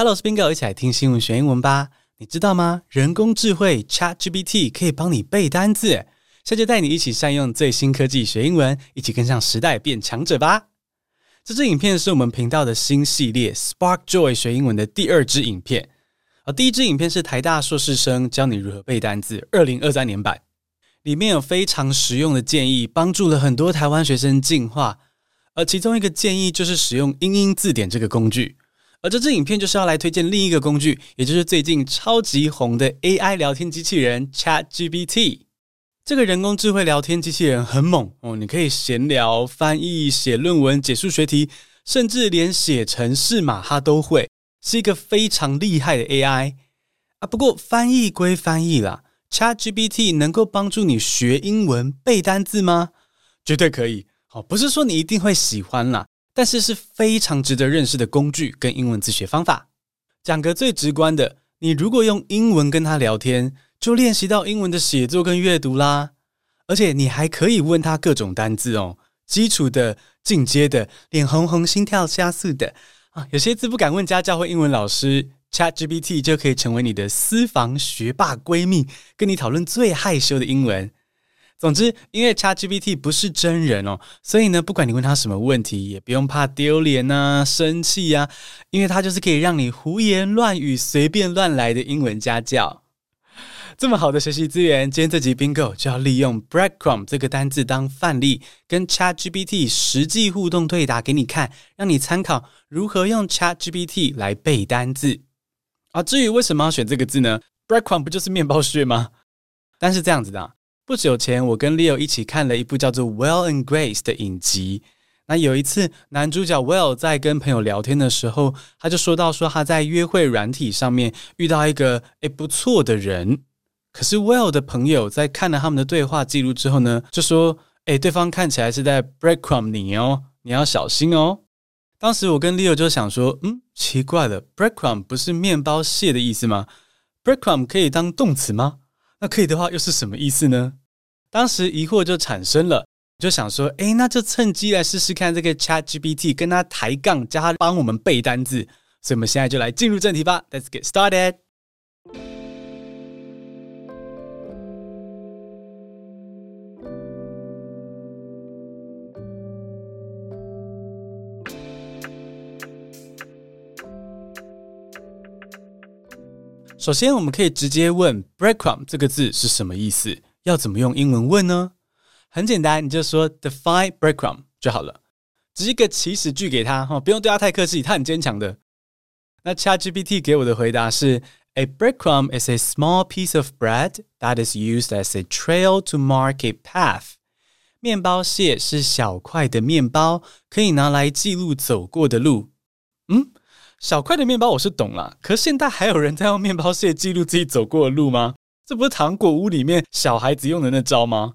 Hello，我是 Bingo，一起来听新闻学英文吧。你知道吗？人工智慧 ChatGPT 可以帮你背单字，现在就带你一起善用最新科技学英文，一起跟上时代变强者吧。这支影片是我们频道的新系列 Spark Joy 学英文的第二支影片。啊，第一支影片是台大硕士生教你如何背单字，二零二三年版，里面有非常实用的建议，帮助了很多台湾学生进化。而其中一个建议就是使用英英字典这个工具。而这支影片就是要来推荐另一个工具，也就是最近超级红的 AI 聊天机器人 ChatGPT。这个人工智慧聊天机器人很猛哦，你可以闲聊、翻译、写论文、解数学题，甚至连写程式码它都会，是一个非常厉害的 AI 啊。不过翻译归翻译啦，ChatGPT 能够帮助你学英文、背单字吗？绝对可以。好，不是说你一定会喜欢啦。但是是非常值得认识的工具跟英文自学方法。讲个最直观的，你如果用英文跟他聊天，就练习到英文的写作跟阅读啦。而且你还可以问他各种单字哦，基础的、进阶的、脸红红、心跳加速的啊，有些字不敢问家教或英文老师，ChatGPT 就可以成为你的私房学霸闺蜜，跟你讨论最害羞的英文。总之，因为 ChatGPT 不是真人哦，所以呢，不管你问他什么问题，也不用怕丢脸呐、生气呀、啊，因为他就是可以让你胡言乱语、随便乱来的英文家教。这么好的学习资源，今天这集 Bingo 就要利用 breadcrumb 这个单字当范例，跟 ChatGPT 实际互动对答给你看，让你参考如何用 ChatGPT 来背单字。啊，至于为什么要选这个字呢？breadcrumb 不就是面包屑吗？但是这样子的。不久前，我跟 Leo 一起看了一部叫做《Well and Grace》的影集。那有一次，男主角 Will 在跟朋友聊天的时候，他就说到说他在约会软体上面遇到一个诶不错的人。可是 Will 的朋友在看了他们的对话记录之后呢，就说：“诶，对方看起来是在 breadcrumb 你哦，你要小心哦。”当时我跟 Leo 就想说：“嗯，奇怪了，breadcrumb 不是面包屑的意思吗？breadcrumb 可以当动词吗？那可以的话，又是什么意思呢？”当时疑惑就产生了，就想说，哎，那就趁机来试试看这个 ChatGPT，跟他抬杠，叫他帮我们背单字。所以，我们现在就来进入正题吧。Let's get started。首先，我们可以直接问 “breadcrumb” 这个字是什么意思。要怎么用英文问呢？很简单，你就说 define breadcrumb 就好了，只是一个祈使句给他哈，不用对他太客气，他很坚强的。那 ChatGPT 给我的回答是：A breadcrumb is a small piece of bread that is used as a trail to mark a path。面包屑是小块的面包，可以拿来记录走过的路。嗯， 小块的面包我是懂了，可现在还有人在用面包屑记录自己走过的路吗？这不是糖果屋里面小孩子用的那招吗？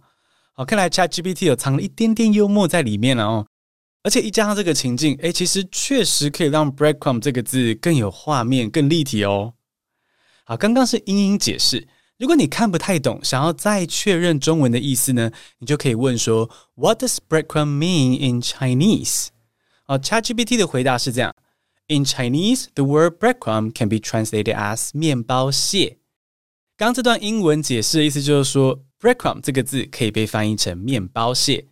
好，看来 ChatGPT 有藏了一点点幽默在里面了哦。而且一加上这个情境，诶，其实确实可以让 breadcrumb 这个字更有画面、更立体哦。好，刚刚是英英解释，如果你看不太懂，想要再确认中文的意思呢，你就可以问说 What does breadcrumb mean in Chinese？哦，ChatGPT 的回答是这样：In Chinese, the word breadcrumb can be translated as 面包屑。刚这段英文解释的意思就是说，breadcrumb 这个字可以被翻译成面包屑。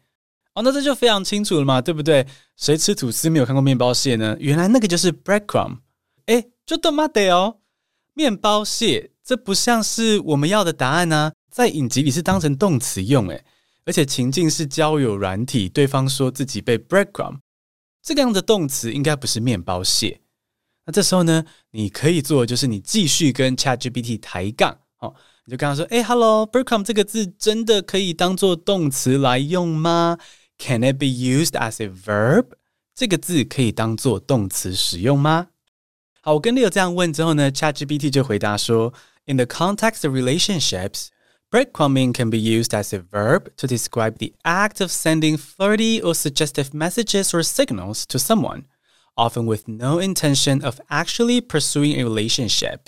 哦，那这就非常清楚了嘛，对不对？谁吃吐司没有看过面包屑呢？原来那个就是 breadcrumb。诶，就他妈的哦，面包屑，这不像是我们要的答案呢、啊。在影集里是当成动词用，诶，而且情境是交友软体，对方说自己被 breadcrumb，这个样的动词应该不是面包屑。那这时候呢，你可以做的就是你继续跟 ChatGPT 抬杠。哦，你就跟他说：“哎，Hello，breadcrumb 这个字真的可以当做动词来用吗？Can it be used as a verb？这个字可以当做动词使用吗？”好，我跟 Leo 这样问之后呢，ChatGPT 就回答说：“In the context of relationships, breadcrumbing can be used as a verb to describe the act of sending flirty or suggestive messages or signals to someone, often with no intention of actually pursuing a relationship。”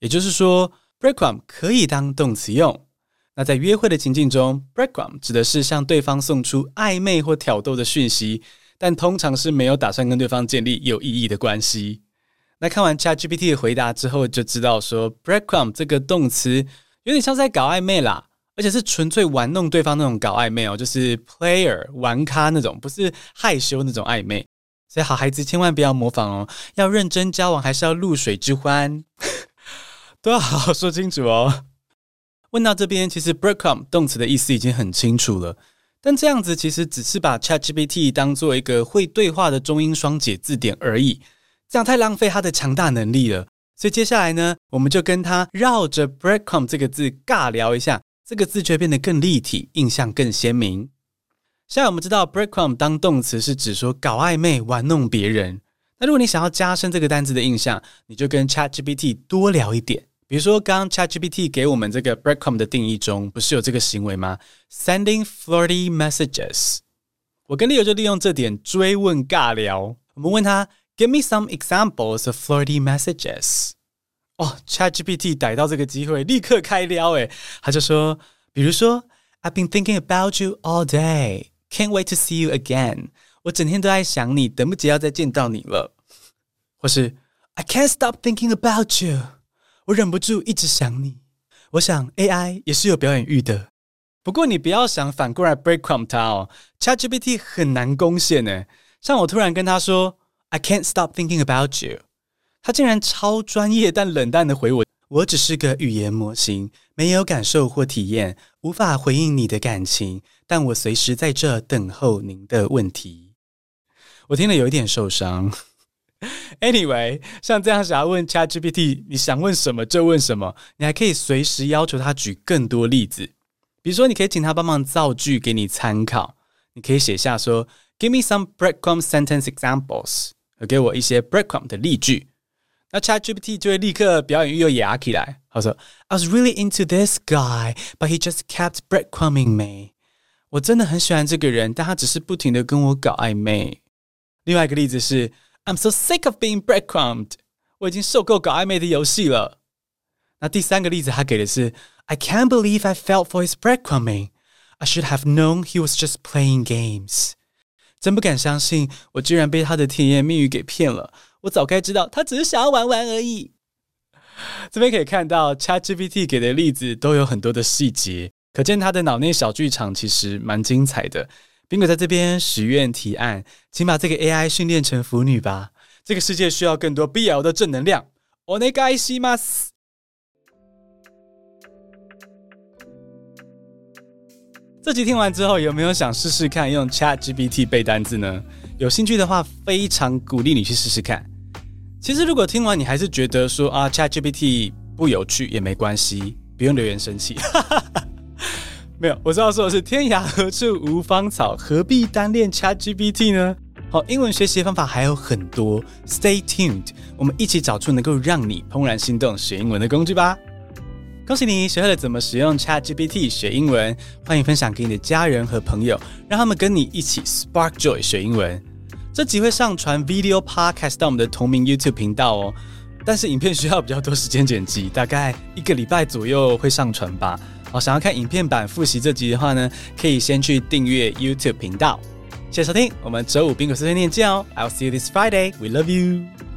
也就是说。breadcrumb 可以当动词用。那在约会的情境中，breadcrumb 指的是向对方送出暧昧或挑逗的讯息，但通常是没有打算跟对方建立有意义的关系。 那看完 ChatGPT 的回答之后，就知道说 breadcrumb 这个动词 有点像在搞暧昧啦，而且是纯粹玩弄对方那种搞暧昧哦，就是 player 玩咖那种，不是害羞那种暧昧。所以好孩子千万不要模仿哦，要认真交往还是要露水之欢，都要好好说清楚哦。问到这边，其实 breadcrumb 动词的意思已经很清楚了。但这样子其实只是把 ChatGPT 当做一个会对话的中英双解字典而已，这样太浪费它的强大能力了。所以接下来呢，我们就跟他绕着 breadcrumb 这个字尬聊一下，这个字就会变得更立体，印象更鲜明。现在我们知道 breadcrumb 当动词是指说搞暧昧、玩弄别人。那如果你想要加深这个单词的印象，你就跟 ChatGPT 多聊一点。比如说，刚刚 ChatGPT 给我们这个 breadcrumb 的定义中，不是有这个行为吗？Sending flirty messages。我跟 Leo 就利用这点追问尬聊。我们问他 ，Give me some examples of flirty messages。哦，ChatGPT 逮到这个机会，立刻开撩。诶，他就说，比如说，I've been thinking about you all day. Can't wait to see you again。我整天都在想你，等不及要再见到你了。或是，I can't stop thinking about you。我忍不住一直想你，我想 AI 也是有表演欲的。不过你不要想反过来 breadcrumb 它哦，ChatGPT 很难攻陷呢。像我突然跟他说 I can't stop thinking about you，他竟然超专业但冷淡的回我，我只是个语言模型，没有感受或体验，无法回应你的感情，但我随时在这等候您的问题。我听了有一点受伤。Anyway，像这样想要问 ChatGPT，你想问什么就问什么，你还可以随时要求他举更多例子。比如说，你可以请他帮忙造句给你参考。你可以写下说：“Give me some breadcrumb sentence examples。”给我一些 breadcrumb 的例句。那 ChatGPT 就会立刻表演欲又牙起来。他说：“I was really into this guy, but he just kept breadcrumbing me。”我真的很喜欢这个人，但他只是不停的跟我搞暧昧。另外一个例子是。I'm so sick of being breadcrumbed。我已经受够搞暧昧的游戏了。那第三个例子，他给的是 I can't believe I fell for his breadcrumbing. I should have known he was just playing games。 真不敢相信，我居然被他的甜言蜜语给骗了。我早该知道，他只是想要玩玩而已。这边可以看到，ChatGPT 给的例子都有很多的细节，可见他的脑内小剧场其实蛮精彩的。宾果在这边许愿提案，请把这个 AI 训练成腐女吧。这个世界需要更多 BL 的正能量。お愿いします。 这集听完之后，有没有想试试看用 ChatGPT 背单字呢？有兴趣的话，非常鼓励你去试试看。其实，如果听完你还是觉得说啊，ChatGPT 不有趣，也没关系，不用留言生气。没有，我知道说的是天涯何处无芳草，何必单恋 ChatGPT 呢？好，英文学习方法还有很多，Stay tuned，我们一起找出能够让你怦然心动学英文的工具吧。恭喜你学会了怎么使用 ChatGPT 学英文，欢迎分享给你的家人和朋友，让他们跟你一起 Spark Joy 学英文。这集会上传 Video Podcast 到我们的同名 YouTube 频道哦，但是影片需要比较多时间剪辑，大概一个礼拜左右会上传吧。好，想要看影片版复习这集的话呢，可以先去订阅 YouTube 频道。谢谢收听，我们周五宾果碎碎念见哦。I'll see you this Friday. We love you.